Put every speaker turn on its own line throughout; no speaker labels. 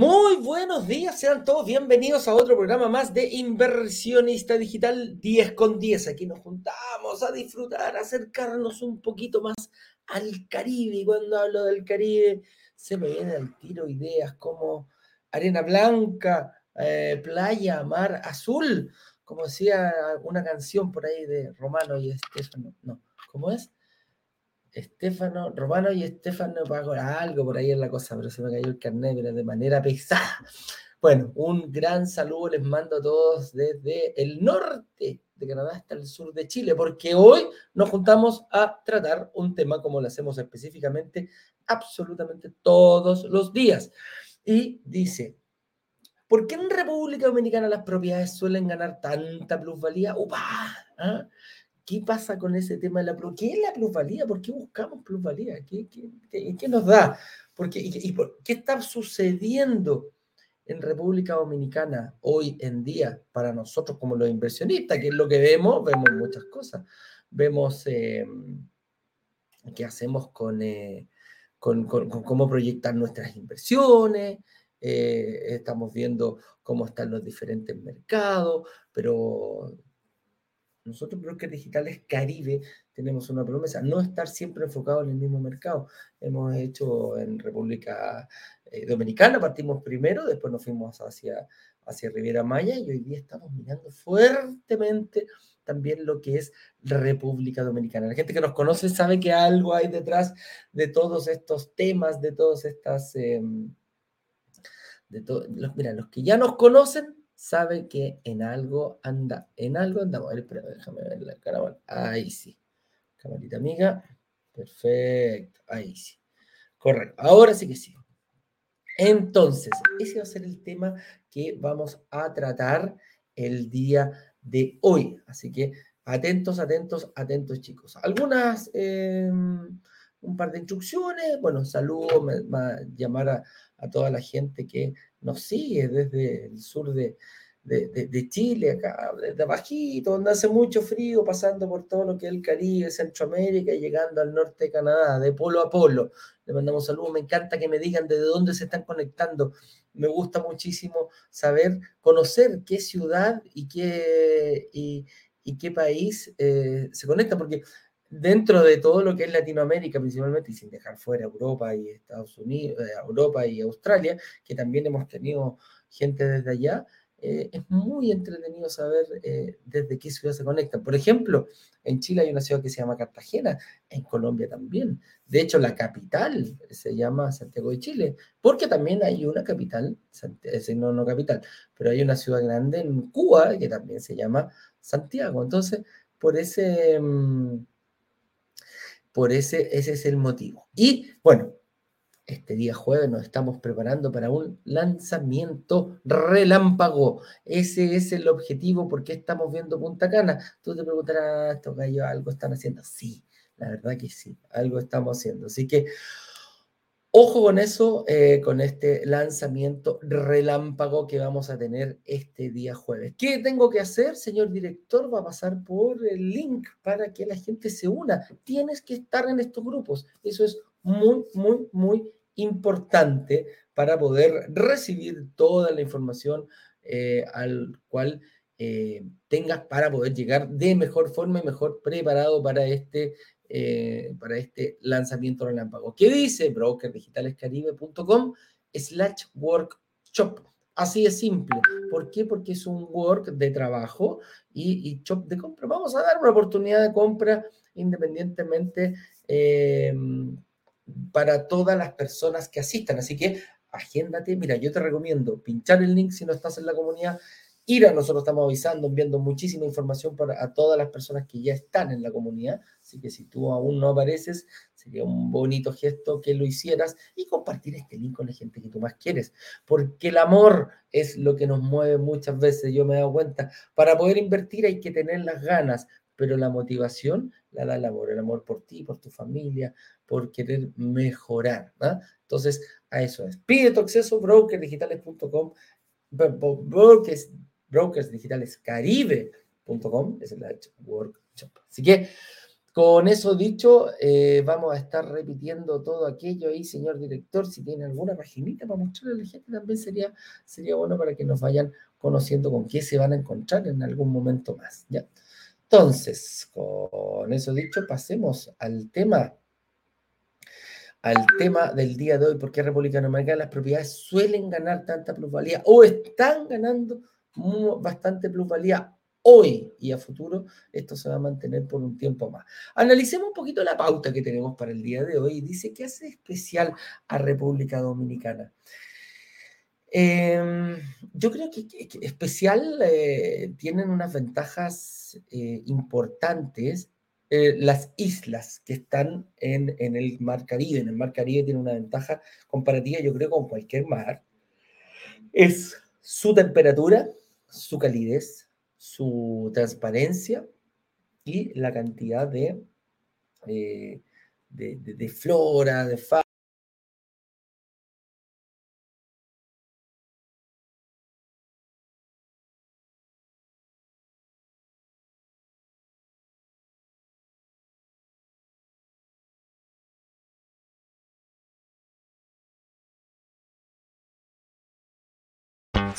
Muy buenos días, sean todos bienvenidos a otro programa más de Inversionista Digital 10 con 10. Aquí nos juntamos a disfrutar, a acercarnos un poquito más al Caribe. Y cuando hablo del Caribe, se me vienen al tiro ideas como arena blanca, eh, playa, mar azul, como decía una canción por ahí de Romano y Estefano. No, ¿cómo es? Estefano, Romano y Estefano pagó algo por ahí en la cosa, pero se me cayó el carnet, de manera pesada. Bueno, un gran saludo les mando a todos desde el norte de Canadá hasta el sur de Chile, porque hoy nos juntamos a tratar un tema como lo hacemos específicamente absolutamente todos los días. Y dice, ¿por qué en República Dominicana las propiedades suelen ganar tanta plusvalía? ¡Upa! ¿Ah? ¿Qué pasa con ese tema de la plusvalía? ¿Qué es la plusvalía? ¿Por qué buscamos plusvalía? ¿Qué, nos da? ¿Por qué, y, qué está sucediendo en República Dominicana hoy en día para nosotros como los inversionistas? ¿Qué es lo que vemos? Vemos muchas cosas. Vemos eh, qué hacemos eh, con, con, cómo proyectar nuestras inversiones, eh, estamos viendo cómo están los diferentes mercados, pero nosotros, Brokers Digitales Caribe, tenemos una promesa, no estar siempre enfocado en el mismo mercado. Hemos hecho en República eh, Dominicana, partimos primero, después nos fuimos hacia, hacia Riviera Maya y hoy día estamos mirando fuertemente también lo que es República Dominicana. La gente que nos conoce sabe que algo hay detrás de todos estos temas, de todas estas... Em, de los, mira, los que ya nos conocen sabe que en algo anda, en algo andamos. Espera, déjame ver la cara. Ahí sí. Camarita amiga. Perfecto. Ahí sí. Correcto. Ahora sí que sí. Entonces, ese va a ser el tema que vamos a tratar el día de hoy. Así que atentos, atentos, atentos, chicos. Algunas, em, un par de instrucciones. Bueno, saludo, me, va a llamar a, a toda la gente que nos sigue desde el sur de, de, Chile, acá, desde abajito, donde hace mucho frío, pasando por todo lo que es el Caribe, Centroamérica y llegando al norte de Canadá, de polo a polo. Le mandamos saludos, me encanta que me digan de dónde se están conectando. Me gusta muchísimo saber, conocer qué ciudad y qué, y, qué país eh, se conecta, porque dentro de todo lo que es Latinoamérica principalmente, y sin dejar fuera Europa y Estados Unidos, eh, Europa y Australia, que también hemos tenido gente desde allá, eh, es muy entretenido saber eh, desde qué ciudad se conectan. Por ejemplo, en Chile hay una ciudad que se llama Cartagena, en Colombia también. De hecho, la capital se llama Santiago de Chile, porque también hay una capital, no, no capital, pero hay una ciudad grande en Cuba que también se llama Santiago. Entonces, por ese... Mm, por ese, ese es el motivo. Y bueno, este día jueves nos estamos preparando para un lanzamiento relámpago. Ese es el objetivo. porque estamos viendo Punta Cana? Tú te preguntarás, estos gallos algo están haciendo. Sí, la verdad que sí, algo estamos haciendo. Así que Ojo con eso, eh, con este lanzamiento relámpago que vamos a tener este día jueves. ¿Qué tengo que hacer, señor director? Va a pasar por el link para que la gente se una. Tienes que estar en estos grupos. Eso es muy, muy, muy importante para poder recibir toda la información eh, al cual eh, tengas para poder llegar de mejor forma y mejor preparado para este eh, para este lanzamiento relámpago. ¿Qué dice? brokerdigitalescaribe.com slash workshop. Así de simple. ¿Por qué? Porque es un work de trabajo y, shop de compra. Vamos a dar una oportunidad de compra independientemente eh, para todas las personas que asistan. Así que agéndate. Mira, yo te recomiendo pinchar el link si no estás en la comunidad IRA, nosotros estamos avisando, enviando muchísima información para a todas las personas que ya están en la comunidad. Así que si tú aún no apareces, sería un bonito gesto que lo hicieras y compartir este link con la gente que tú más quieres. Porque el amor es lo que nos mueve muchas veces. Yo me he dado cuenta, para poder invertir hay que tener las ganas, pero la motivación la da el amor, el amor por ti, por tu familia, por querer mejorar. Entonces, a eso es. Pide tu acceso brokerdigitales.com, brokers brokersdigitalescaribe.com es el workshop. Así que con eso dicho, eh, vamos a estar repitiendo todo aquello ahí, señor director. Si tiene alguna paginita para mostrarle a la gente, también sería, sería bueno para que nos vayan conociendo con qué se van a encontrar en algún momento más. ¿ya? Entonces, con eso dicho, pasemos al tema al tema del día de hoy, por qué República Dominicana las propiedades suelen ganar tanta plusvalía o están ganando bastante plusvalía hoy y a futuro, esto se va a mantener por un tiempo más. Analicemos un poquito la pauta que tenemos para el día de hoy. Dice, ¿qué hace especial a República Dominicana? Em, yo creo que, especial eh, tienen unas ventajas eh, importantes eh, las islas que están en, en, el Mar Caribe. En el Mar Caribe tiene una ventaja comparativa, yo creo, con cualquier mar. Es su temperatura, su calidez, su transparencia y la cantidad de, de, de, de flora, de fauna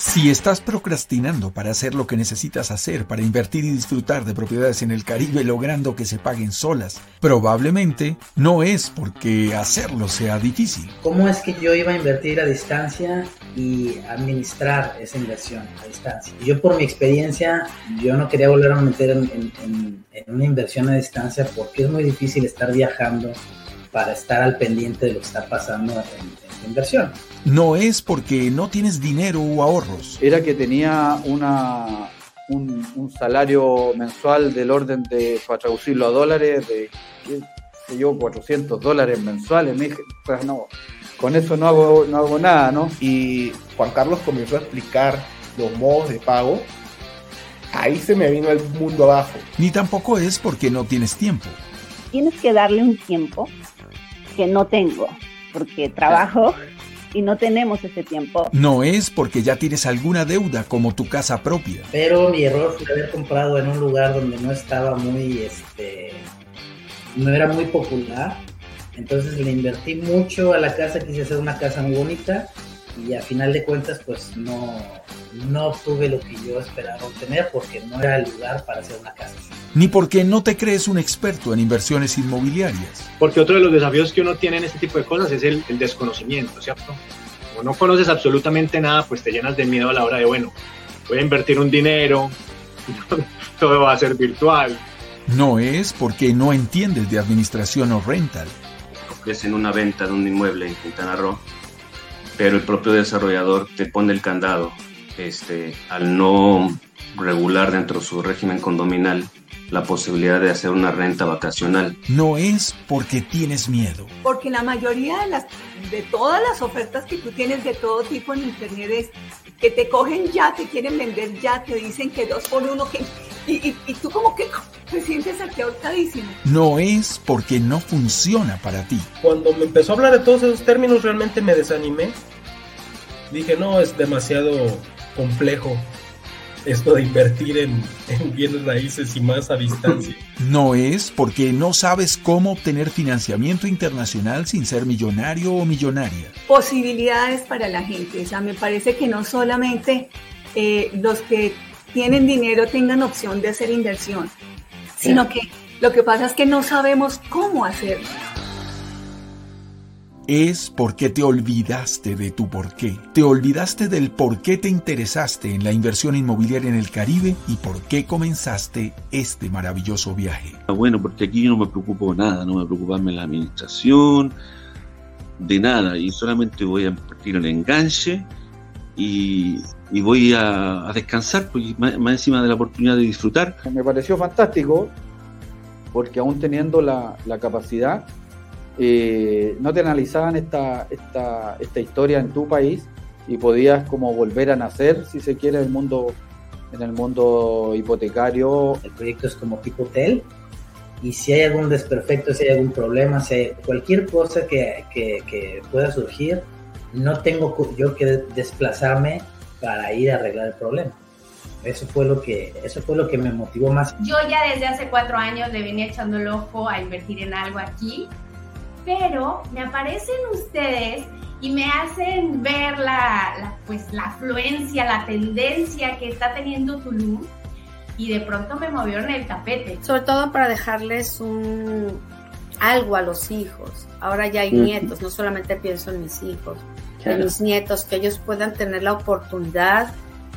Si estás procrastinando para hacer lo que necesitas hacer para invertir y disfrutar de propiedades en el Caribe logrando que se paguen solas, probablemente no es porque hacerlo sea difícil.
¿Cómo es que yo iba a invertir a distancia y administrar esa inversión a distancia? Yo por mi experiencia, yo no quería volver a meter en, en una inversión a distancia porque es muy difícil estar viajando para estar al pendiente de lo que está pasando en, inversión.
No es porque no tienes dinero o ahorros.
Era que tenía una, un, salario mensual del orden de, para traducirlo a dólares, de, yo, 400 dólares mensuales. Me dije, pues no, con eso no hago, no hago nada, ¿no?
Y Juan Carlos comenzó a explicar los modos de pago. Ahí se me vino el mundo abajo.
Ni tampoco es porque no tienes tiempo.
Tienes que darle un tiempo que no tengo porque trabajo y no tenemos ese tiempo.
No es porque ya tienes alguna deuda como tu casa propia.
Pero mi error fue haber comprado en un lugar donde no estaba muy, este, no era muy popular. Entonces le invertí mucho a la casa, quise hacer una casa muy bonita y a final de cuentas pues no, no obtuve lo que yo esperaba obtener porque no era el lugar para hacer una casa.
Ni porque no te crees un experto en inversiones inmobiliarias.
Porque otro de los desafíos que uno tiene en este tipo de cosas es el, desconocimiento, ¿cierto? Como no conoces absolutamente nada, pues te llenas de miedo a la hora de, bueno, voy a invertir un dinero, todo va a ser virtual.
No es porque no entiendes de administración o rental.
Ofrecen una venta de un inmueble en Quintana Roo, pero el propio desarrollador te pone el candado este, al no regular dentro de su régimen condominal la posibilidad de hacer una renta vacacional.
No es porque tienes miedo.
Porque la mayoría de, las, de todas las ofertas que tú tienes de todo tipo en Internet es que te cogen ya, te quieren vender ya, te dicen que dos por uno, que, y, y, tú como que te sientes aquí ahorcadísimo.
No es porque no funciona para ti.
Cuando me empezó a hablar de todos esos términos realmente me desanimé. Dije, no, es demasiado complejo esto de invertir en, bienes raíces y más a distancia.
No es porque no sabes cómo obtener financiamiento internacional sin ser millonario o millonaria.
Posibilidades para la gente. O sea, me parece que no solamente eh, los que tienen dinero tengan opción de hacer inversión, sino que lo que pasa es que no sabemos cómo hacerlo
es porque te olvidaste de tu porqué. Te olvidaste del por qué te interesaste en la inversión inmobiliaria en el Caribe y por qué comenzaste este maravilloso viaje.
Ah, bueno, porque aquí yo no me preocupo de nada, no me preocupa de la administración, de nada, y solamente voy a partir el enganche y, voy a, descansar, pues, más, encima de la oportunidad de disfrutar.
Me pareció fantástico, porque aún teniendo la, la capacidad, eh, no te analizaban esta, esta, esta historia en tu país y podías como volver a nacer, si se quiere, en el mundo, en el mundo hipotecario.
El proyecto es como tipo hotel y si hay algún desperfecto, si hay algún problema, si hay cualquier cosa que, que pueda surgir, no tengo yo que desplazarme para ir a arreglar el problema. Eso fue lo que, eso fue lo que me motivó más.
Yo ya desde hace cuatro años le venía echando el ojo a invertir en algo aquí, pero me aparecen ustedes y me hacen ver la, la, pues, la afluencia, la tendencia que está teniendo Tulum y de pronto me movieron el tapete.
Sobre todo para dejarles un algo a los hijos. Ahora ya hay nietos, no solamente pienso en mis hijos, en mis nietos, que ellos puedan tener la oportunidad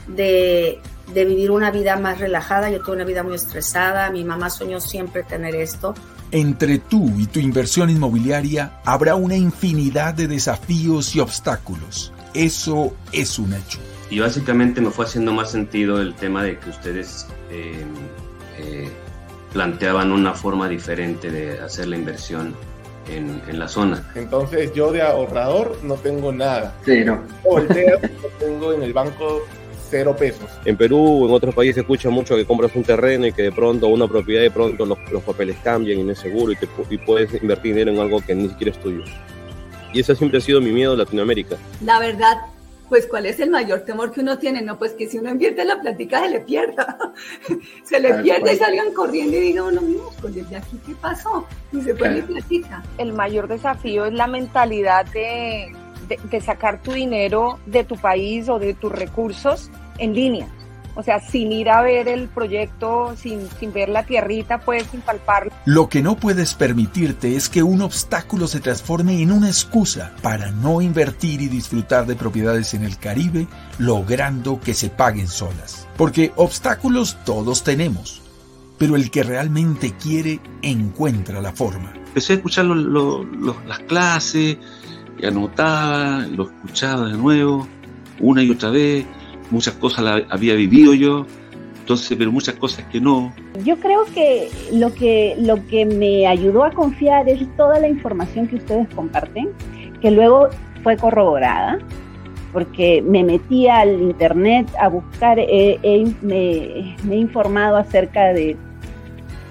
de, de vivir una vida más relajada. Yo tuve una vida muy estresada, mi mamá soñó siempre tener esto.
Entre tú y tu inversión inmobiliaria habrá una infinidad de desafíos y obstáculos. Eso es un hecho.
Y básicamente me fue haciendo más sentido el tema de que ustedes eh, eh, planteaban una forma diferente de hacer la inversión en, en, la zona.
Entonces yo de ahorrador no tengo nada.
Cero.
Volteo, no tengo en el banco cero pesos.
En Perú o en otros países se escucha mucho que compras un terreno y que de pronto una propiedad de pronto los, los papeles cambian y no es seguro y, te, y puedes invertir dinero en algo que ni siquiera es tuyo. Y ese siempre ha sido mi miedo en Latinoamérica.
La verdad, pues cuál es el mayor temor que uno tiene, no, pues que si uno invierte la plática se le pierda, se le pierda y salgan corriendo y digan, bueno, pues desde aquí qué pasó, y se fue mi plática.
El mayor desafío es la mentalidad de, de, de sacar tu dinero de tu país o de tus recursos en línea. O sea, sin ir a ver el proyecto, sin, sin ver la tierrita, pues sin palparlo.
Lo que no puedes permitirte es que un obstáculo se transforme en una excusa para no invertir y disfrutar de propiedades en el Caribe, logrando que se paguen solas. Porque obstáculos todos tenemos, pero el que realmente quiere encuentra la forma.
Empecé a escuchar lo, lo, lo, las clases, y anotaba, lo escuchaba de nuevo, una y otra vez muchas cosas las había vivido yo, entonces, pero muchas cosas que no.
Yo creo que lo que lo que me ayudó a confiar es toda la información que ustedes comparten, que luego fue corroborada, porque me metí al internet a buscar, eh, eh, me, me, he informado acerca de,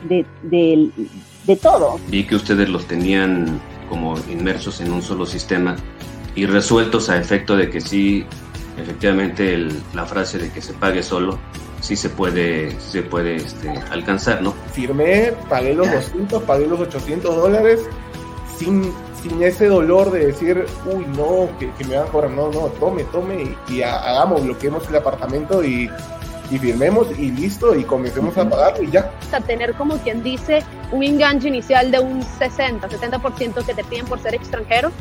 de, de, de todo.
Vi que ustedes los tenían como inmersos en un solo sistema y resueltos a efecto de que sí efectivamente el, la frase de que se pague solo sí se puede, se puede este, alcanzar, ¿no?
Firmé, pagué los 200, pagué los 800 dólares sin, sin ese dolor de decir, uy, no, que, que me van a cobrar, no, no, tome, tome y, y hagamos, bloqueemos el apartamento y, y firmemos y listo y comencemos a pagar y ya.
O sea, tener como quien dice un enganche inicial de un 60, 70% que te piden por ser extranjero,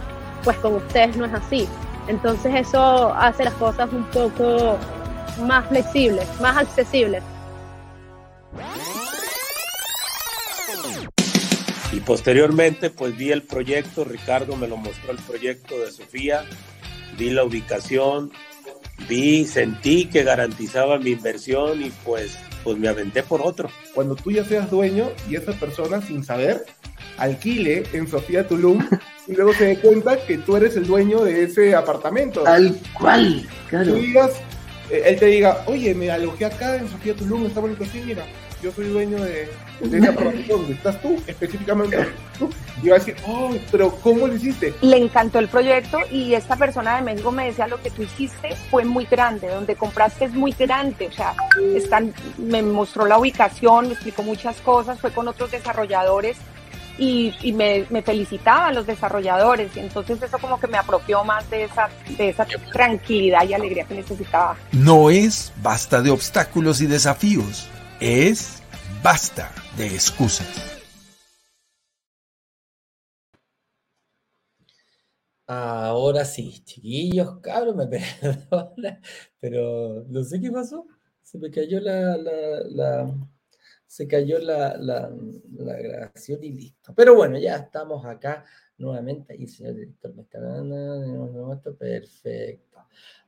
pues con ustedes no es así. Entonces eso hace las cosas un poco más flexibles, más accesibles.
Y posteriormente pues vi el proyecto, Ricardo me lo mostró el proyecto de Sofía, vi la ubicación, vi, sentí que garantizaba mi inversión y pues, pues me aventé por otro.
Cuando tú ya seas dueño y esa persona sin saber alquile en Sofía Tulum y luego se dé cuenta que tú eres el dueño de ese apartamento.
Tal cual, claro.
Tú digas, él te diga, oye, me alojé acá en Sofía Tulum, está bonito así, mira, yo soy dueño de, de apartamento donde estás tú, específicamente tú. Y va a decir, oh, pero ¿cómo lo hiciste?
Le encantó el proyecto y esta persona de México me decía, lo que tú hiciste fue muy grande, donde compraste es muy grande, o sea, están, me mostró la ubicación, me explicó muchas cosas, fue con otros desarrolladores y, y me, me, felicitaban los desarrolladores y entonces eso como que me apropió más de esa, de esa tranquilidad y alegría que necesitaba.
No es basta de obstáculos y desafíos, es basta de excusas.
Ahora sí, chiquillos, cabros, me perdona, pero no sé qué pasó. Se me cayó la, la, la se cayó la, la, la, grabación y listo. Pero bueno, ya estamos acá nuevamente. Ahí, señor director, me está dando perfecto.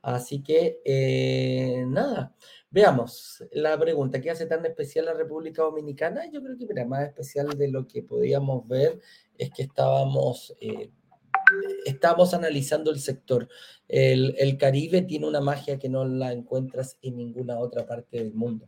Así que, eh, nada, veamos la pregunta. ¿Qué hace tan especial la República Dominicana? Yo creo que, mira, más especial de lo que podíamos ver es que estábamos... Eh, estamos analizando el sector. El, el Caribe tiene una magia que no la encuentras en ninguna otra parte del mundo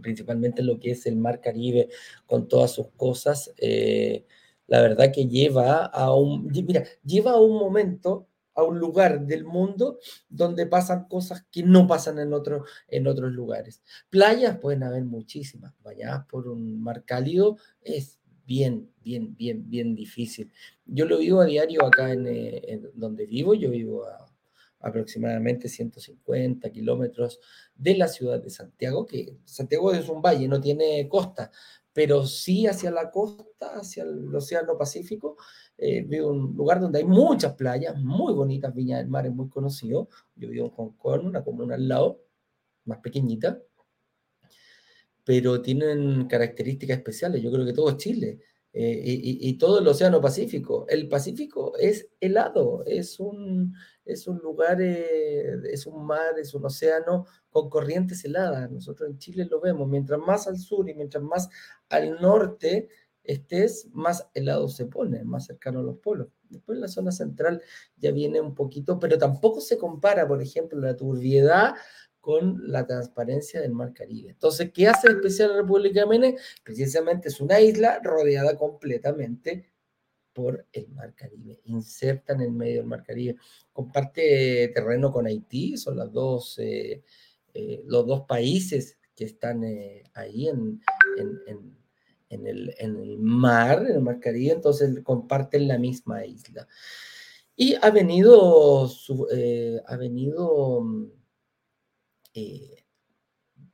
principalmente lo que es el Mar Caribe con todas sus cosas, eh, la verdad que lleva a un, mira, lleva a un momento, a un lugar del mundo donde pasan cosas que no pasan en, otro, en otros lugares. Playas pueden haber muchísimas, bañadas por un mar cálido es bien, bien, bien, bien difícil. Yo lo vivo a diario acá en, eh, donde vivo, yo vivo a aproximadamente 150 kilómetros de la ciudad de Santiago, que Santiago es un valle, no tiene costa, pero sí hacia la costa, hacia el Océano Pacífico, eh, un lugar donde hay muchas playas, muy bonitas, Viña del Mar es muy conocido, yo vivo en Kong, una comuna al lado, más pequeñita, pero tienen características especiales. Yo creo que todo Chile eh, y, todo el Océano Pacífico. El Pacífico es helado, es un, es un lugar, eh, es un mar, es un océano con corrientes heladas. Nosotros en Chile lo vemos. Mientras más al sur y mientras más al norte estés, más helado se pone, más cercano a los polos. Después la zona central ya viene un poquito, pero tampoco se compara, por ejemplo, la turbiedad con la transparencia del Mar Caribe. Entonces, ¿qué hace especial la República Dominicana? Precisamente es una isla rodeada completamente por el Mar Caribe, inserta en el medio del Mar Caribe. Comparte terreno con Haití, son las dos, eh, eh, los dos países que están eh, ahí en, en, el, en, el, mar, en el Mar Caribe, entonces comparten la misma isla. Y ha venido, ha venido eh,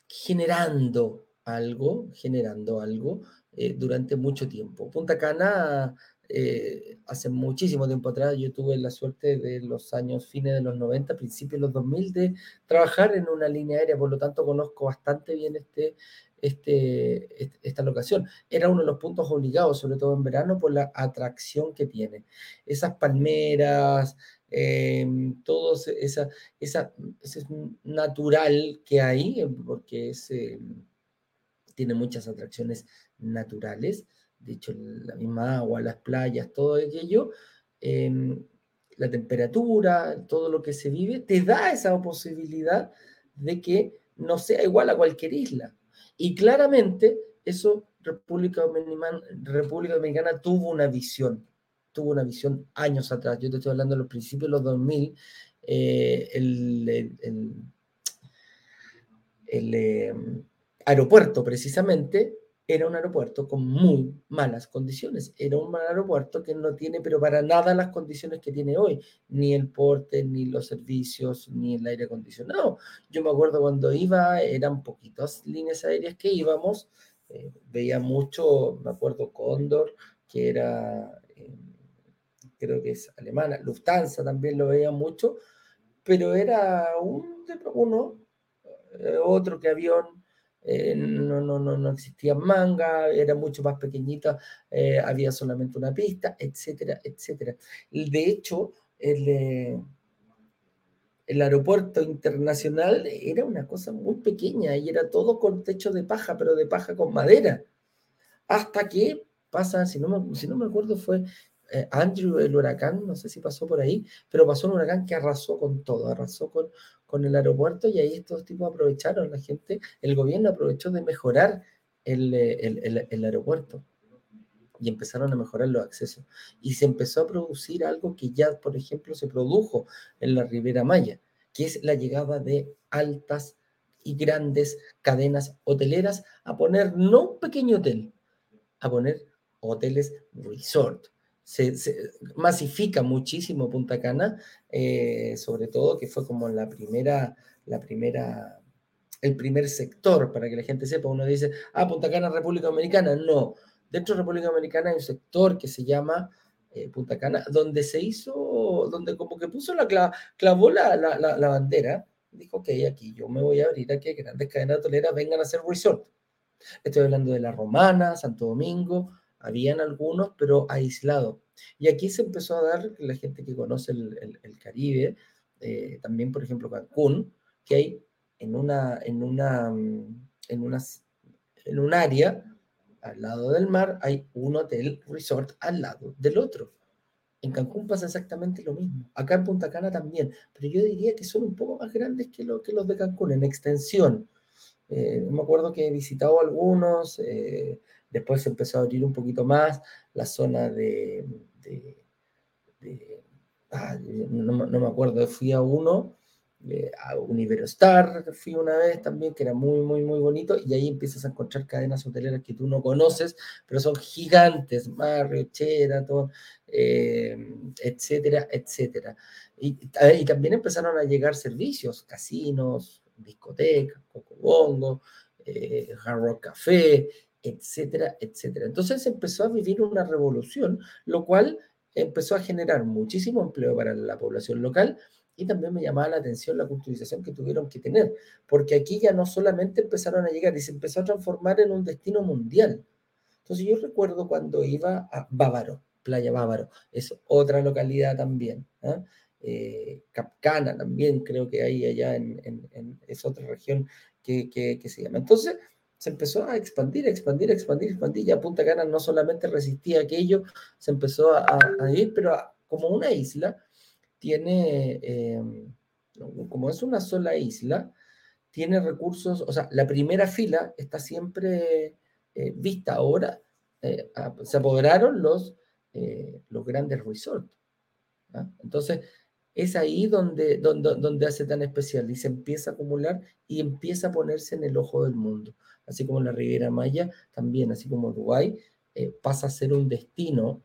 generando algo, generando algo eh, durante mucho tiempo. Punta Cana, eh, hace muchísimo tiempo atrás, yo tuve la suerte de los años fines de los 90, principios de los 2000, de trabajar en una línea aérea, por lo tanto conozco bastante bien este, este, esta locación. Era uno de los puntos obligados, sobre todo en verano, por la atracción que tiene. Esas palmeras, eh, todo esa, esa, ese natural que hay, eh, porque es, eh, tiene muchas atracciones naturales, de hecho la misma agua, las playas, todo aquello, em, la temperatura, todo lo que se vive, te da esa posibilidad de que no sea igual a cualquier isla. Y claramente eso República Dominicana, República Dominicana tuvo una visión tuvo una visión años atrás. Yo te estoy hablando de los principios de los 2000. Eh, el, em, aeropuerto, precisamente, era un aeropuerto con muy malas condiciones. Era un aeropuerto que no tiene, pero para nada las condiciones que tiene hoy, ni el porte, ni los servicios, ni el aire acondicionado. Yo me acuerdo cuando iba, eran poquitas líneas aéreas que íbamos, eh, veía mucho, me acuerdo Cóndor, que era creo que es alemana, Lufthansa también lo veía mucho, pero era un, uno, eh, otro que avión, eh, no, no, no, no existía manga, era mucho más pequeñita, eh, había solamente una pista, etcétera, etcétera. De hecho, el, el aeropuerto internacional era una cosa muy pequeña y era todo con techo de paja, pero de paja con madera. Hasta que pasa, si no me, si no me acuerdo, fue eh, Andrew, el huracán, no sé si pasó por ahí, pero pasó un huracán que arrasó con todo, arrasó con, con el aeropuerto y ahí estos tipos aprovecharon, la gente, el gobierno aprovechó de mejorar el, eh, el, el, aeropuerto y empezaron a mejorar los accesos. Y se empezó a producir algo que ya, por ejemplo, se produjo en la Ribera Maya, que es la llegada de altas y grandes cadenas hoteleras a poner no un pequeño hotel, a poner hoteles resort, se, masifica muchísimo Punta Cana, eh, sobre todo que fue como la primera, la primera, el primer sector, para que la gente sepa, uno dice, ah, Punta Cana, República Dominicana, no, dentro de República Dominicana hay un sector que se llama eh, Punta Cana, donde se hizo, donde como que puso la, clavó la, la, la, bandera, dijo, ok, aquí yo me voy a abrir aquí grandes cadenas hoteleras vengan a hacer resort. Estoy hablando de La Romana, Santo Domingo, habían algunos, pero aislados. Y aquí se empezó a dar, la gente que conoce el, el, Caribe, eh, también por ejemplo Cancún, que hay en una, en una, mm, en unas, en un área al lado del mar, hay un hotel resort al lado del otro. En Cancún pasa exactamente lo mismo. Acá en Punta Cana también. Pero yo diría que son un poco más grandes que, lo, que los de Cancún en extensión. Eh, me acuerdo que he visitado algunos, eh, Después se empezó a abrir un poquito más la zona de, ah, no, me acuerdo, fui a uno eh, a un Iberostar, fui una vez también, que era muy, muy, muy bonito, y ahí empiezas a encontrar cadenas hoteleras que tú no conoces, pero son gigantes, Marriott, Sheraton, eh, etcétera, etcétera. Y, y, también empezaron a llegar servicios, casinos, discotecas, Cocobongo, eh, Hard Rock Café, etcétera, etcétera. Entonces empezó a vivir una revolución, lo cual empezó a generar muchísimo empleo para la población local, y también me llamaba la atención la culturización que tuvieron que tener, porque aquí ya no solamente empezaron a llegar, y se empezó a transformar en un destino mundial. Entonces yo recuerdo cuando iba a Bávaro, Playa Bávaro, es otra localidad también. ¿eh? Eh, Capcana también creo que hay allá en, en, es otra región que, que, se llama. Entonces se empezó a expandir, expandir, expandir, expandir. Ya Punta Cana no solamente resistía aquello, se empezó a, a ir, pero como una isla tiene, em, como es una sola isla, tiene recursos, o sea, la primera fila está siempre eh, vista ahora, eh, se apoderaron los, eh, los grandes resorts. Entonces, es ahí donde, donde, donde hace tan especial y se empieza a acumular y empieza a ponerse en el ojo del mundo. Así como la Riviera Maya, también, así como Dubái, pasa a ser un destino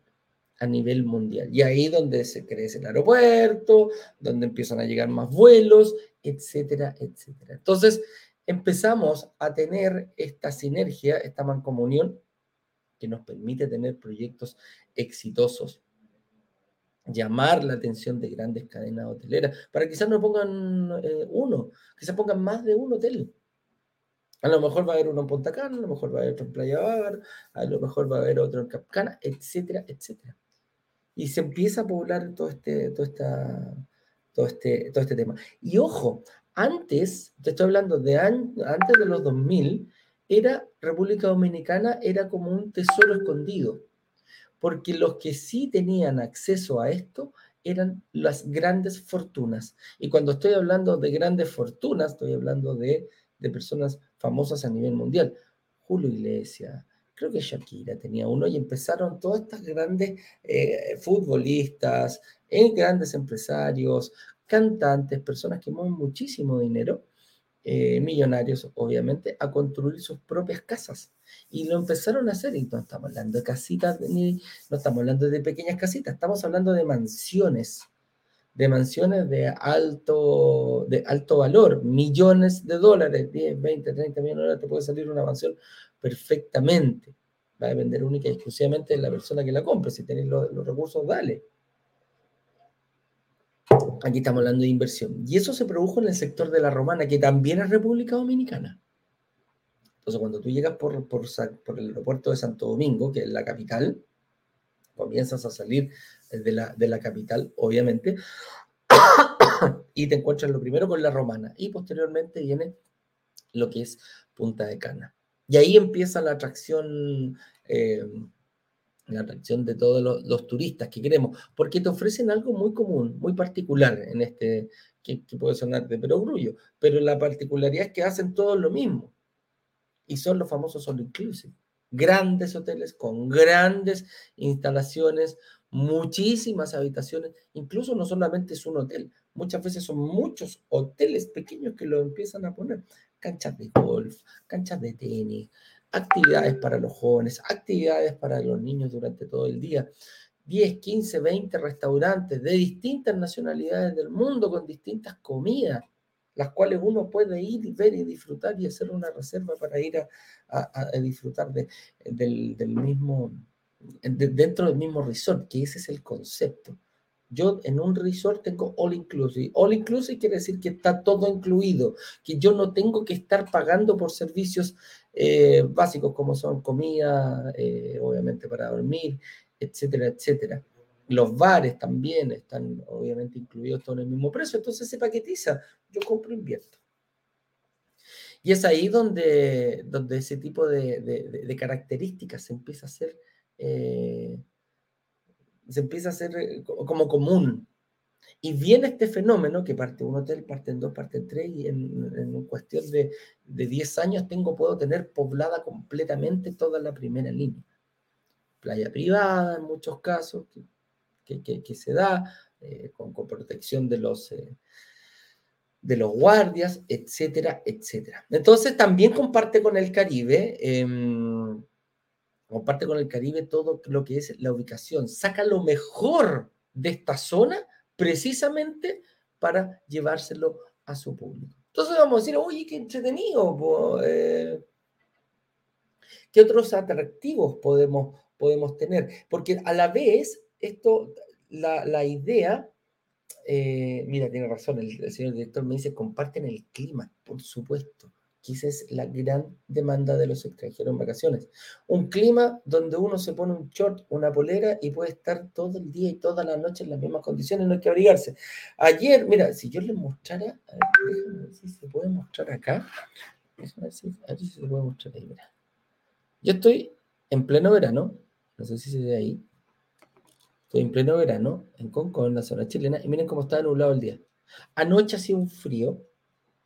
a nivel mundial. Y ahí donde se crece el aeropuerto, donde empiezan a llegar más vuelos, etcétera, etcétera. Entonces, empezamos a tener esta sinergia, esta mancomunión, que nos permite tener proyectos exitosos, llamar la atención de grandes cadenas hoteleras, para quizás no pongan eh, uno, se pongan más de un hotel. A lo mejor va a haber uno en Punta Cana, a lo mejor va a haber otro en Playa Bar, a lo mejor va a haber otro en Capcana, etcétera, etcétera y se empieza a poblar todo este, todo esta, todo este, todo este tema. Y ojo, antes, te estoy hablando de antes de los 2000, era República Dominicana era como un tesoro escondido, porque los que sí tenían acceso a esto eran las grandes fortunas. Y cuando estoy hablando de grandes fortunas, estoy hablando de, de personas famosas a nivel mundial. Julio Iglesias, creo que Shakira tenía uno, y empezaron todas estas grandes eh, futbolistas, eh, grandes empresarios, cantantes, personas que mueven muchísimo dinero, eh, millonarios obviamente, a construir sus propias casas. Y lo empezaron a hacer, y no estamos hablando de casitas, ni, no estamos hablando de pequeñas casitas, estamos hablando de mansiones, de mansiones de alto, de alto valor, millones de dólares, 10, 20, 30 millones de dólares, te puede salir una mansión perfectamente. Va a depender única y exclusivamente de la persona que la compre. Si tenéis los, recursos, dale. Aquí estamos hablando de inversión. Y eso se produjo en el sector de la Romana, que también es República Dominicana. Entonces, cuando tú llegas por, por el aeropuerto de Santo Domingo, que es la capital, comienzas a salir de la, de la capital, obviamente, y te encuentras lo primero con la Romana, y posteriormente viene lo que es Punta de Cana. Y ahí empieza la atracción, eh, la atracción de todos los, turistas que queremos, porque te ofrecen algo muy común, muy particular en este, que, puede sonar de perogrullo, pero la particularidad es que hacen todos lo mismo. Y son los famosos all inclusive. Grandes hoteles con grandes instalaciones, muchísimas habitaciones, incluso no solamente es un hotel, muchas veces son muchos hoteles pequeños que lo empiezan a poner canchas de golf, canchas de tenis, actividades para los jóvenes, actividades para los niños durante todo el día. 10, 15, 20 restaurantes de distintas nacionalidades del mundo con distintas comidas, las cuales uno puede ir y ver y disfrutar y hacer una reserva para ir a, disfrutar de, del, mismo, dentro del mismo resort, que ese es el concepto. Yo en un resort tengo all inclusive. All inclusive quiere decir que está todo incluido, que yo no tengo que estar pagando por servicios eh, básicos como son comida, eh, obviamente para dormir, etcétera, etcétera. Los bares también están obviamente incluidos todo en el mismo precio, entonces se paquetiza. Yo compro invierto. Y es ahí donde, donde ese tipo de, características se empieza a hacer eh, se empieza a hacer eh, como común. Y viene este fenómeno que parte un hotel, parte en dos, parte en tres, y en, cuestión de, de 10 años tengo, puedo tener poblada completamente toda la primera línea. Playa privada en muchos casos, que, que, se da, eh, con, con, protección de los, eh, de los guardias, etcétera, etcétera. Entonces también comparte con el Caribe, em, comparte con el Caribe todo lo que es la ubicación, saca lo mejor de esta zona precisamente para llevárselo a su público. Entonces vamos a decir, oye, qué entretenido, eh, ¿qué otros atractivos podemos, podemos tener? Porque a la vez, esto, la, la idea eh, mira, tiene razón, el, señor director me dice, comparten el clima, por supuesto, que esa es la gran demanda de los extranjeros en vacaciones. Un clima donde uno se pone un short, una polera y puede estar todo el día y toda la noche en las mismas condiciones, no hay que abrigarse. Ayer, mira, si yo les mostrara, a ver, déjame ver si se puede mostrar acá. A ver si, ver si se puede mostrar ahí, mira. Yo estoy en pleno verano, no sé si se ve ahí. Estoy en pleno verano, en Concón, en la zona chilena, y miren cómo está nublado el día. Anoche ha sido un frío,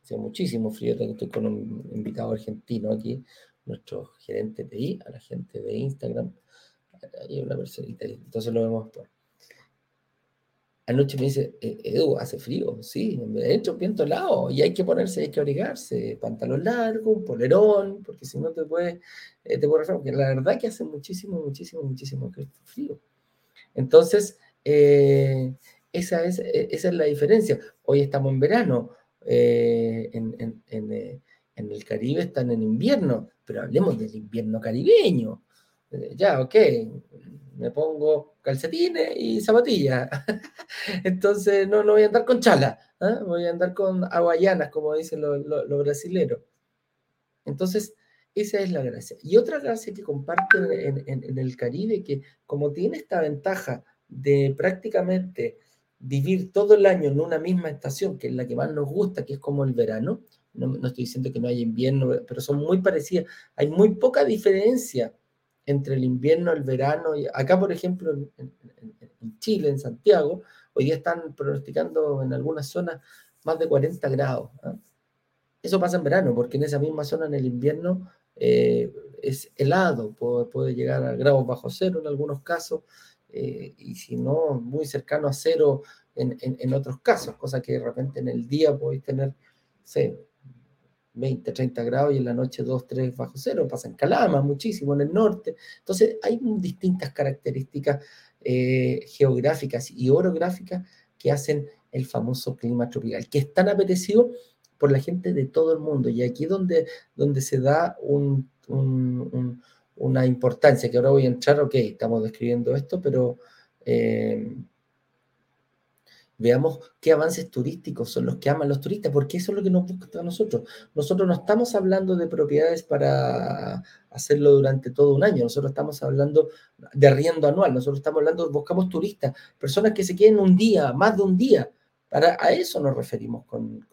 hacía muchísimo frío, estoy con un invitado argentino aquí, nuestro gerente de I, a la gente de Instagram, hay una personita entonces lo vemos por. Anoche me dice, eh, Edu, hace frío, sí, de hecho, viento helado, y hay que ponerse, hay que abrigarse, pantalón largo, un polerón, porque si no te puede, eh, te puede porque la verdad que hace muchísimo, muchísimo, muchísimo frío. Entonces, eh, esa, es, e, esa es la diferencia. Hoy estamos en verano, eh, eh, en, el Caribe están en invierno, pero hablemos del invierno caribeño. ya, ok, me pongo calcetines y zapatillas. Entonces no, no voy a andar con chala, ¿ah? voy a andar con aguayanas, como dicen los, los brasileros. Entonces, esa es la gracia. Y otra gracia que comparten en, el Caribe, que como tiene esta ventaja de prácticamente vivir todo el año en una misma estación, que es la que más nos gusta, que es como el verano, no, estoy diciendo que no haya invierno, pero son muy parecidas, hay muy poca diferencia entre el invierno, el verano. Acá, por ejemplo, en, Chile, en Santiago, hoy día están pronosticando en algunas zonas más de 40 grados. ¿ah? Eso pasa en verano, porque en esa misma zona en el invierno eh, es helado, puede, llegar a grados bajo cero en algunos casos, eh, y si no, muy cercano a cero en, otros casos, cosa que de repente en el día podéis tener, sé, 20, 30 grados y en la noche 2, 3 bajo cero, pasa en Calama muchísimo, en el norte. Entonces hay distintas características eh, geográficas y orográficas que hacen el famoso clima tropical, que es tan apetecido por la gente de todo el mundo. Y aquí donde, donde se da una importancia, que ahora voy a entrar, ok, estamos describiendo esto, pero eh, veamos qué avances turísticos son los que aman los turistas, porque eso es lo que nos gusta a nosotros. Nosotros no estamos hablando de propiedades para hacerlo durante todo un año, nosotros estamos hablando de arriendo anual, nosotros estamos hablando, buscamos turistas, personas que se queden un día, más de un día. Para, a eso nos referimos con,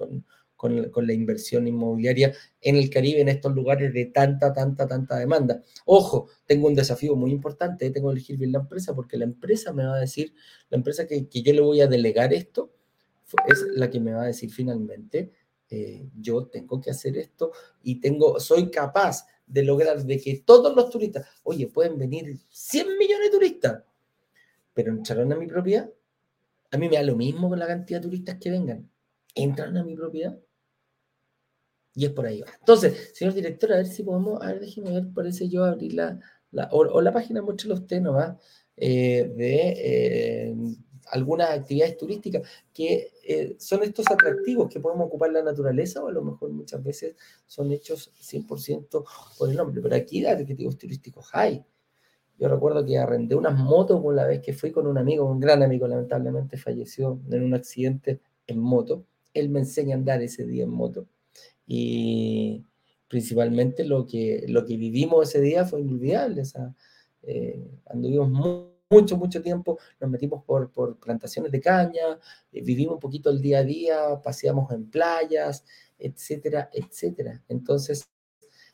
la inversión inmobiliaria en el Caribe, en estos lugares de tanta, tanta, tanta demanda. Ojo, tengo un desafío muy importante, tengo que elegir bien la empresa porque la empresa me va a decir, la empresa que, yo le voy a delegar esto, es la que me va a decir finalmente, eh, yo tengo que hacer esto y tengo, soy capaz de lograr de que todos los turistas, oye, pueden venir 100 millones de turistas, pero entraron a mi propiedad. A mí me da lo mismo con la cantidad de turistas que vengan. ¿Entran a mi propiedad? Y es por ahí Entonces, señor director, a ver si podemos, a ver, déjeme ver, parece yo abrir la, o, la página, muéstrelo usted nomás, eh, de eh, algunas actividades turísticas que eh, son estos atractivos que podemos ocupar la naturaleza o a lo mejor muchas veces son hechos 100% por el hombre. Pero aquí atractivos turísticos hay. Yo recuerdo que arrendé unas motos por la vez que fui con un amigo, un gran amigo, lamentablemente falleció en un accidente en moto. Él me enseña a andar ese día en moto y principalmente lo que, lo que vivimos ese día fue inolvidable. Eh, anduvimos mucho, mucho tiempo, nos metimos por, por plantaciones de caña, eh, vivimos un poquito el día a día, paseamos en playas, etcétera, etcétera. Entonces,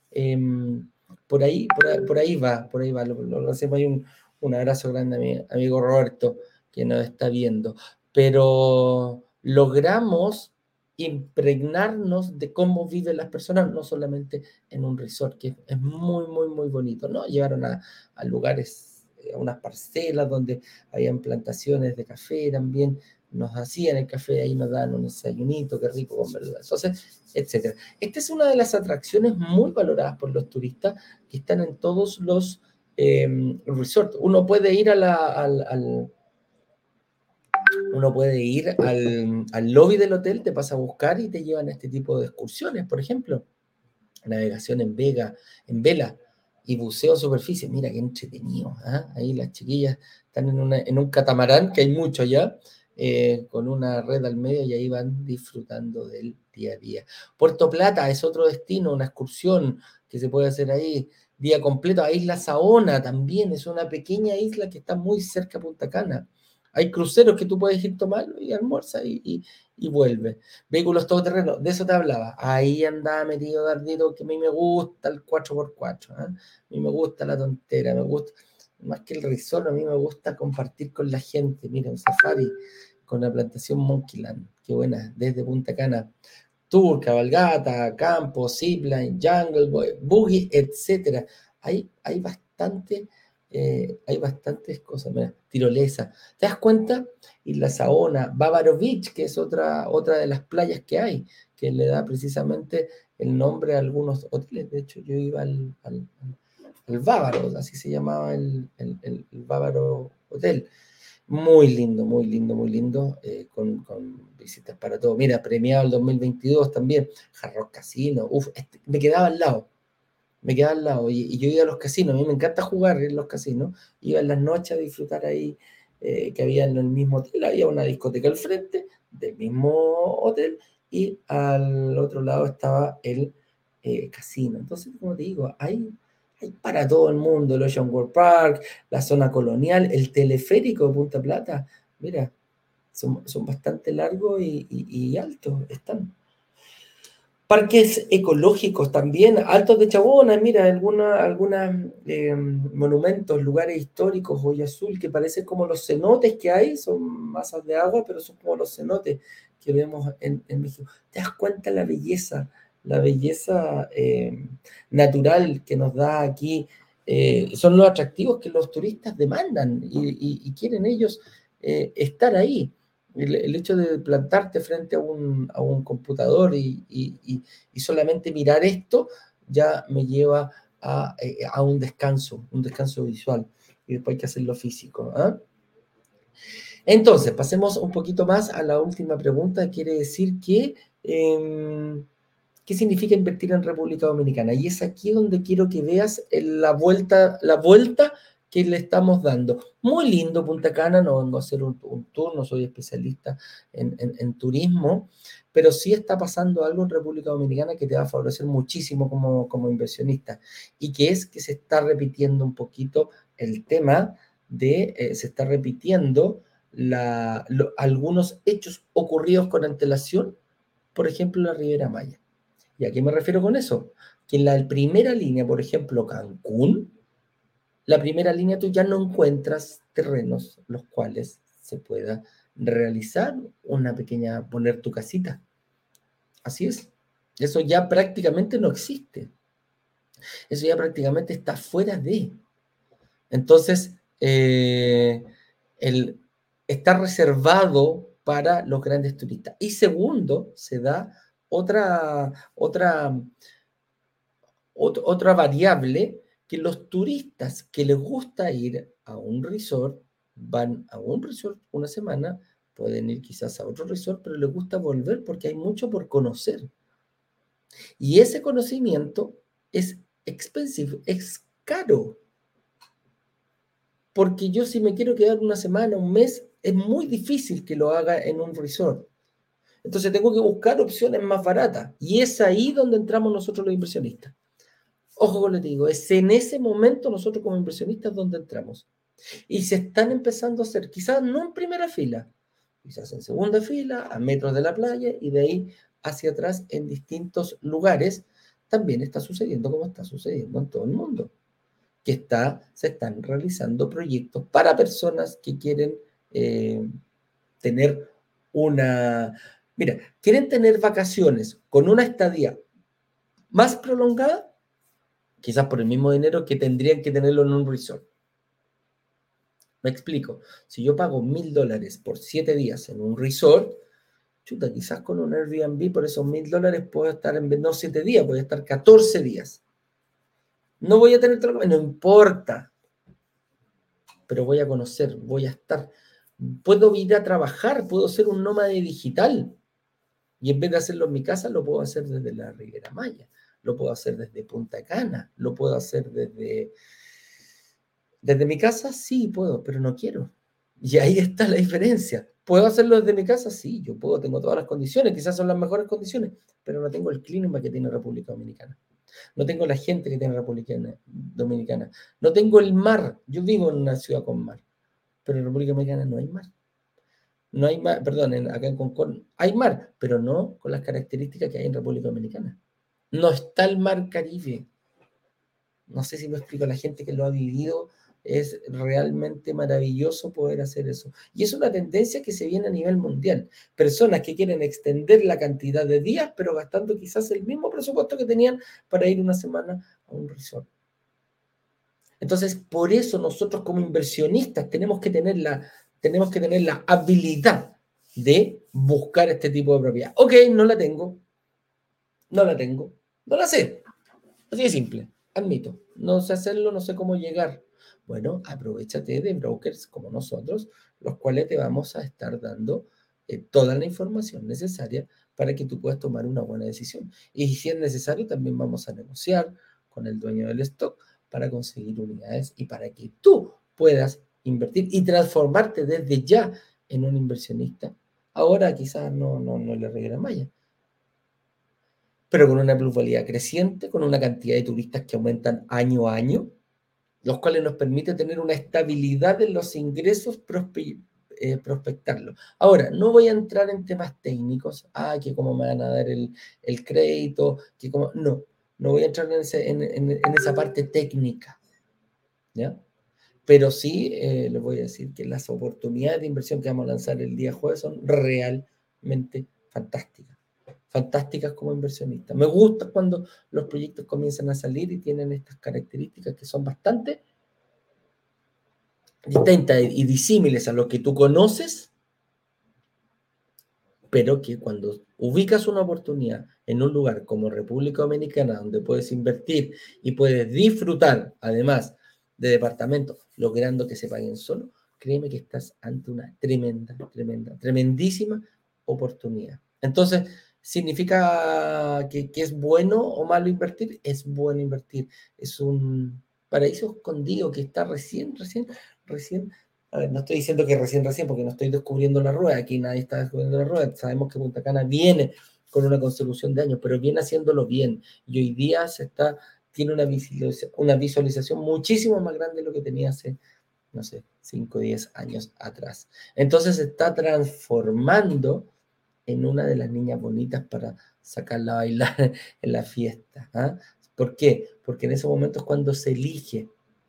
em, por, ahí, por, ahí, va, por ahí va. Lo, hacemos ahí un, un, abrazo grande a mi amigo Roberto, que nos está viendo. Pero logramos impregnarnos de cómo viven las personas, no solamente en un resort, que es muy, muy, muy bonito, ¿no? Llegaron a, lugares, eh, a unas parcelas donde habían plantaciones de café, eran bien, nos hacían el café, ahí nos dan un desayunito, qué rico con verduras. Entonces, etcétera. Esta es una de las atracciones muy valoradas por los turistas que están en todos los eh, resorts. Uno puede ir a al uno puede ir al, al, lobby del hotel, te pasa a buscar y te llevan a este tipo de excursiones, por ejemplo, navegación en vega, en vela y buceo superficie. Mira qué entretenido. ¿eh? Ahí las chiquillas están en, una, en, un catamarán, que hay mucho allá, eh, con una red al medio y ahí van disfrutando del día a día. Puerto Plata es otro destino, una excursión que se puede hacer ahí día completo. A Isla Saona también es una pequeña isla que está muy cerca de Punta Cana. Hay cruceros que tú puedes ir tomarlo y almuerza y, y, y vuelve. Vehículos todoterrenos, de eso te hablaba. Ahí andaba metido Dardito, que a mí me gusta el 4x4. ¿eh? A mí me gusta la tontera, me gusta, más que el resort, a mí me gusta compartir con la gente. Mira, un safari con la plantación Monkeyland, qué buena, desde Punta Cana. Tour, cabalgata, campo, zipline, jungle, boogie, etc. Hay, hay bastante eh, hay bastantes cosas. Mira, tirolesa. ¿Te das cuenta? Isla Saona, Bávaro Beach, que es otra, otra de las playas que hay, que le da precisamente el nombre a algunos hoteles. De hecho, yo iba al, al, Bávaro, así se llamaba el, el, el, Bávaro Hotel. Muy lindo, muy lindo, muy lindo, eh, con, visitas para todo. Mira, premiado el 2022 también, Jarros Casino, uf, este, me quedaba al lado me quedaba al lado. Y, yo iba a los casinos, a mí me encanta jugar en los casinos, iba en las noches a disfrutar ahí, eh, que había en el mismo hotel, había una discoteca al frente del mismo hotel y al otro lado estaba el eh, casino. Entonces, como te digo, hay, hay para todo el mundo, el Ocean World Park, la zona colonial, el teleférico de Punta Plata, mira, son, son bastante largos y, y, y altos, están parques ecológicos también, altos de Chabona, mira, algunos eh, monumentos, lugares históricos, hoy azul, que parecen como los cenotes que hay, son masas de agua, pero son como los cenotes que vemos en, en México. ¿Te das cuenta la belleza, la belleza eh, natural que nos da aquí? Eh, son los atractivos que los turistas demandan y, y, y quieren ellos eh, estar ahí el, hecho de plantarte frente a un, a un computador y, y, y, solamente mirar esto ya me lleva a, eh, a, un descanso, un descanso visual. Y después hay que hacerlo físico. ¿eh? Entonces, pasemos un poquito más a la última pregunta. Quiere decir que, eh, ¿qué significa invertir en República Dominicana? Y es aquí donde quiero que veas la vuelta, la vuelta que le estamos dando. Muy lindo Punta Cana, no vengo a hacer un, un tour, no soy especialista en, en, en, turismo, pero sí está pasando algo en República Dominicana que te va a favorecer muchísimo como, como inversionista y que es que se está repitiendo un poquito el tema de, eh, se está repitiendo la, lo, algunos hechos ocurridos con antelación, por ejemplo, la Ribera Maya. ¿Y a qué me refiero con eso? Que en la primera línea, por ejemplo, Cancún, la primera línea tú ya no encuentras terrenos los cuales se pueda realizar una pequeña, poner tu casita. Así es. Eso ya prácticamente no existe. Eso ya prácticamente está fuera de. Entonces, eh, el, está reservado para los grandes turistas. Y segundo, se da otra, otra, otra variable que los turistas que les gusta ir a un resort van a un resort una semana, pueden ir quizás a otro resort, pero les gusta volver porque hay mucho por conocer. Y ese conocimiento es expensive, es caro. Porque yo si me quiero quedar una semana, un mes, es muy difícil que lo haga en un resort. Entonces tengo que buscar opciones más baratas. Y es ahí donde entramos nosotros los inversionistas. Ojo con lo digo, es en ese momento nosotros como inversionistas donde entramos. Y se están empezando a hacer, quizás no en primera fila, quizás en segunda fila, a metros de la playa y de ahí hacia atrás en distintos lugares, también está sucediendo como está sucediendo en todo el mundo, que está, se están realizando proyectos para personas que quieren eh, tener una, mira, quieren tener vacaciones con una estadía más prolongada quizás por el mismo dinero que tendrían que tenerlo en un resort. Me explico. Si yo pago mil dólares por siete días en un resort, chuta, quizás con un Airbnb por esos mil dólares puedo estar en no siete días, voy a estar 14 días. No voy a tener trabajo, no importa. Pero voy a conocer, voy a estar. Puedo ir a trabajar, puedo ser un nómade digital. Y en vez de hacerlo en mi casa, lo puedo hacer desde la Riviera Maya, lo puedo hacer desde Punta Cana, lo puedo hacer desde... Desde mi casa, sí puedo, pero no quiero. Y ahí está la diferencia. ¿Puedo hacerlo desde mi casa? Sí, yo puedo, tengo todas las condiciones, quizás son las mejores condiciones, pero no tengo el clima que tiene República Dominicana. No tengo la gente que tiene República Dominicana. No tengo el mar. Yo vivo en una ciudad con mar, pero en República Dominicana no hay mar. No hay mar, perdón, acá en Concord hay mar, pero no con las características que hay en República Dominicana. No está el mar Caribe. No sé si me explico, la gente que lo ha vivido es realmente maravilloso poder hacer eso. Y es una tendencia que se viene a nivel mundial. Personas que quieren extender la cantidad de días, pero gastando quizás el mismo presupuesto que tenían para ir una semana a un resort. Entonces, por eso nosotros como inversionistas tenemos que tener la, tenemos que tener la habilidad de buscar este tipo de propiedad. Ok, no la tengo. No la tengo. No la sé. Así de simple. Admito. No sé hacerlo, no sé cómo llegar. Bueno, aprovechate de brokers como nosotros, los cuales te vamos a estar dando eh, toda la información necesaria para que tú puedas tomar una buena decisión. Y si es necesario, también vamos a negociar con el dueño del stock para conseguir unidades y para que tú puedas invertir y transformarte desde ya en un inversionista. Ahora quizás no, no, no le regresa Maya, pero con una plusvalía creciente, con una cantidad de turistas que aumentan año a año, los cuales nos permite tener una estabilidad en los ingresos, eh, prospectarlo. Ahora, no voy a entrar en temas técnicos, ah, que cómo me van a dar el, crédito, que cómo, no, no voy a entrar en, esa parte técnica, ¿ya? Pero sí eh, les voy a decir que las oportunidades de inversión que vamos a lanzar el día jueves son realmente fantásticas fantásticas como inversionista. Me gusta cuando los proyectos comienzan a salir y tienen estas características que son bastante distintas y disímiles a lo que tú conoces, pero que cuando ubicas una oportunidad en un lugar como República Dominicana, donde puedes invertir y puedes disfrutar, además de departamentos, logrando que se paguen solo, créeme que estás ante una tremenda, tremenda, tremendísima oportunidad. Entonces, ¿Significa que, es bueno o malo invertir? Es bueno invertir. Es un paraíso escondido que está recién, recién, recién. No estoy diciendo que recién, recién, porque no estoy descubriendo la rueda. Aquí nadie está descubriendo la rueda. Sabemos que Punta Cana viene con una consecución de años, pero viene haciéndolo bien. Y hoy día se está, tiene una visualización, una visualización muchísimo más grande de lo que tenía hace, no sé, 5 o 10 años atrás. Entonces se está transformando en una de las niñas bonitas para sacarla a bailar en la fiesta. ¿ah? ¿Por qué? Porque en ese momento es cuando se elige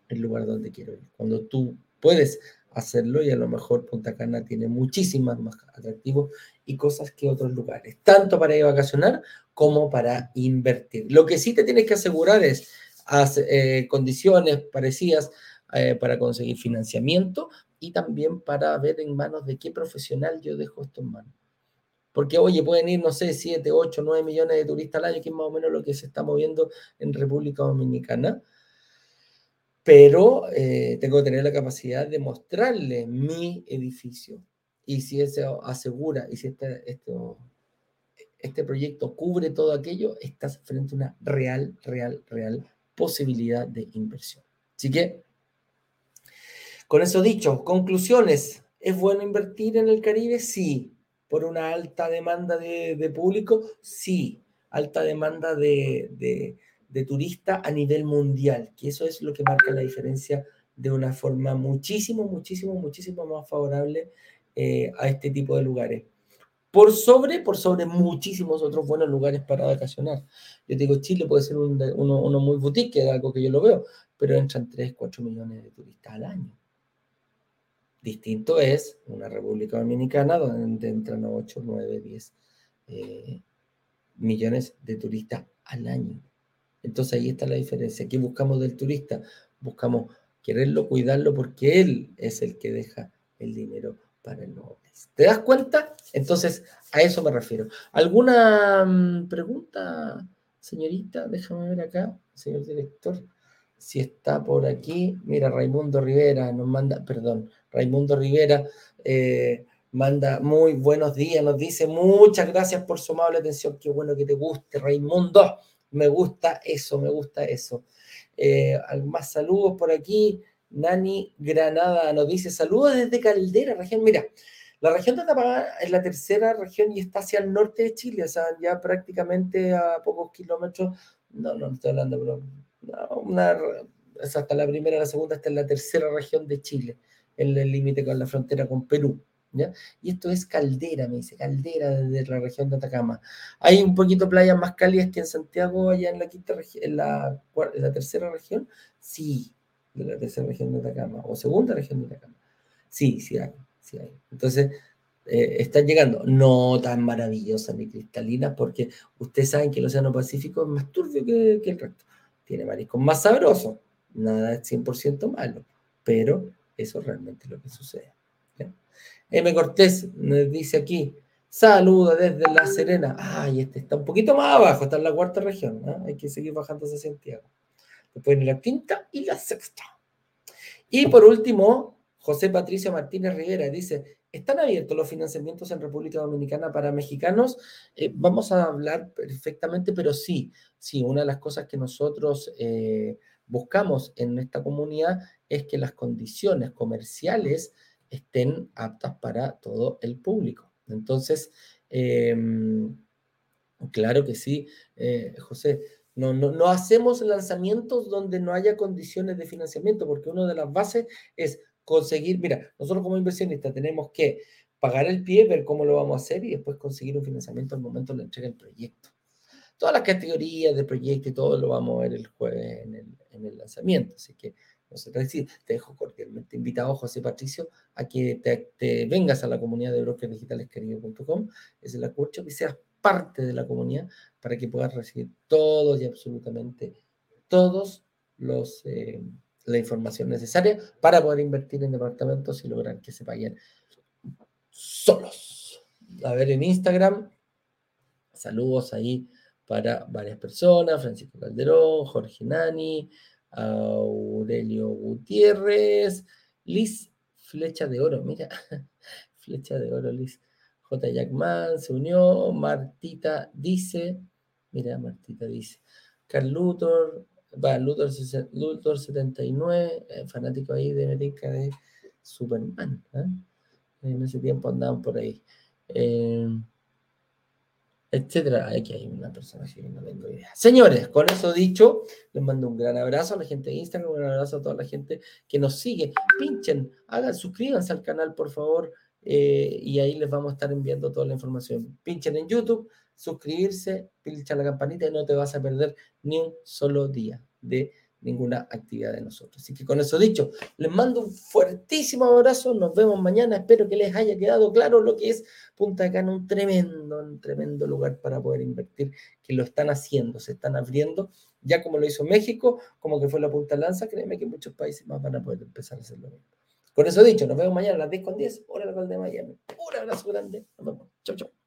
el lugar donde quiero ir, cuando tú puedes hacerlo y a lo mejor Punta Cana tiene muchísimas más atractivos y cosas que otros lugares, tanto para ir a vacacionar como para invertir. Lo que sí te tienes que asegurar es eh, condiciones parecidas eh, para conseguir financiamiento y también para ver en manos de qué profesional yo dejo esto en manos. Porque, oye, pueden ir, no sé, 7, 8, 9 millones de turistas al año, que es más o menos lo que se está moviendo en República Dominicana. Pero eh, tengo que tener la capacidad de mostrarle mi edificio. Y si eso asegura, y si este, esto, este proyecto cubre todo aquello, estás frente a una real, real, real posibilidad de inversión. Así que, con eso dicho, conclusiones. ¿Es bueno invertir en el Caribe? Sí por una alta demanda de, público, sí, alta demanda de, de, turistas a nivel mundial, que eso es lo que marca la diferencia de una forma muchísimo, muchísimo, muchísimo más favorable eh, a este tipo de lugares. Por sobre, por sobre muchísimos otros buenos lugares para vacacionar. Yo digo, Chile puede ser uno, uno muy boutique, algo que yo lo veo, pero entran 3, 4 millones de turistas al año. Distinto es una República Dominicana donde entran 8, 9, 10 millones de turistas al año. Entonces ahí está la diferencia. ¿Qué buscamos del turista? Buscamos quererlo, cuidarlo, porque él es el que deja el dinero para el nobles. ¿Te das cuenta? Entonces, a eso me refiero. ¿Alguna mm, pregunta, señorita? Déjame ver acá, señor director, si está por aquí. Mira, Raimundo Rivera nos manda, perdón, Raimundo Rivera eh, manda muy buenos días, nos dice muchas gracias por su amable atención. Qué bueno que te guste, Raimundo. Me gusta eso, me gusta eso. Eh, más saludos por aquí. Nani Granada nos dice saludos desde Caldera, región. Mira, la región de Atapagá es la tercera región y está hacia el norte de Chile, o sea, ya prácticamente a pocos kilómetros. No, no, estoy hablando, pero no, hasta la primera, la segunda, en la tercera región de Chile, en el límite con la frontera con Perú. ¿Ya? Y esto es Caldera, me dice, Caldera desde la región de Atacama. Hay un poquito playas más cálidas que en Santiago, allá en la quinta en la, en la tercera región. Sí, de la tercera región de Atacama, o segunda región de Atacama. Sí, sí hay, sí hay. Entonces, eh, están llegando, no tan maravillosas ni cristalinas, porque ustedes saben que el Océano Pacífico es más turbio que, que el resto. Tiene mariscos más sabrosos, nada es 100% malo, pero eso realmente es lo que sucede. M. Cortés nos dice aquí, saluda desde La Serena. Ay, este está un poquito más abajo, está en la cuarta región. Hay que seguir bajando hacia Santiago. Después en la quinta y la sexta. Y por último, José Patricio Martínez Rivera dice, ¿están abiertos los financiamientos en República Dominicana para mexicanos? Eh, vamos a hablar perfectamente, pero sí, sí, una de las cosas que nosotros eh, buscamos en esta comunidad es que las condiciones comerciales estén aptas para todo el público. Entonces, em, claro que sí, eh, José. No, no, no, hacemos lanzamientos donde no haya condiciones de financiamiento, porque una de las bases es conseguir, mira, nosotros como inversionistas tenemos que pagar el pie, ver cómo lo vamos a hacer y después conseguir un financiamiento al momento de la entrega del proyecto. Todas las categorías de proyecto y todo lo vamos a ver el jueves en el, en el lanzamiento. Así que no sé decir, te dejo cordialmente invitado, José Patricio, a que te, vengas a la comunidad de brokersdigitalesquerido.com, es el acuerdo que seas parte de la comunidad para que puedas recibir todos y absolutamente todos los eh, la información necesaria para poder invertir en departamentos y lograr que se vayan solos. A ver en Instagram, saludos ahí para varias personas, Francisco Calderón, Jorge Nani, Aurelio Gutiérrez, Liz Flecha de Oro, mira, Flecha de Oro, Liz. J. Jackman se unió, Martita dice, mira, Martita dice, Carl Luthor, va, Luthor, 79, eh, fanático ahí de América de Superman, ¿eh? en ese tiempo andaban por ahí. Eh, etcétera. Aquí hay una persona que no tengo idea. Señores, con eso dicho, les mando un gran abrazo a la gente de Instagram, un gran abrazo a toda la gente que nos sigue. Pinchen, hagan, suscríbanse al canal, por favor, eh, y ahí les vamos a estar enviando toda la información. Pinchen en YouTube, suscribirse, pincha la campanita y no te vas a perder ni un solo día de ninguna actividad de nosotros. Así que con eso dicho, les mando un fuertísimo abrazo, nos vemos mañana, espero que les haya quedado claro lo que es Punta Cana, un tremendo, un tremendo lugar para poder invertir, que lo están haciendo, se están abriendo, ya como lo hizo México, como que fue la Punta Lanza, créeme que muchos países más van a poder empezar a hacer lo mismo. Con eso dicho, nos vemos mañana a las 10 con 10, hora local de Miami. Un abrazo grande, nos vemos, chau, chau.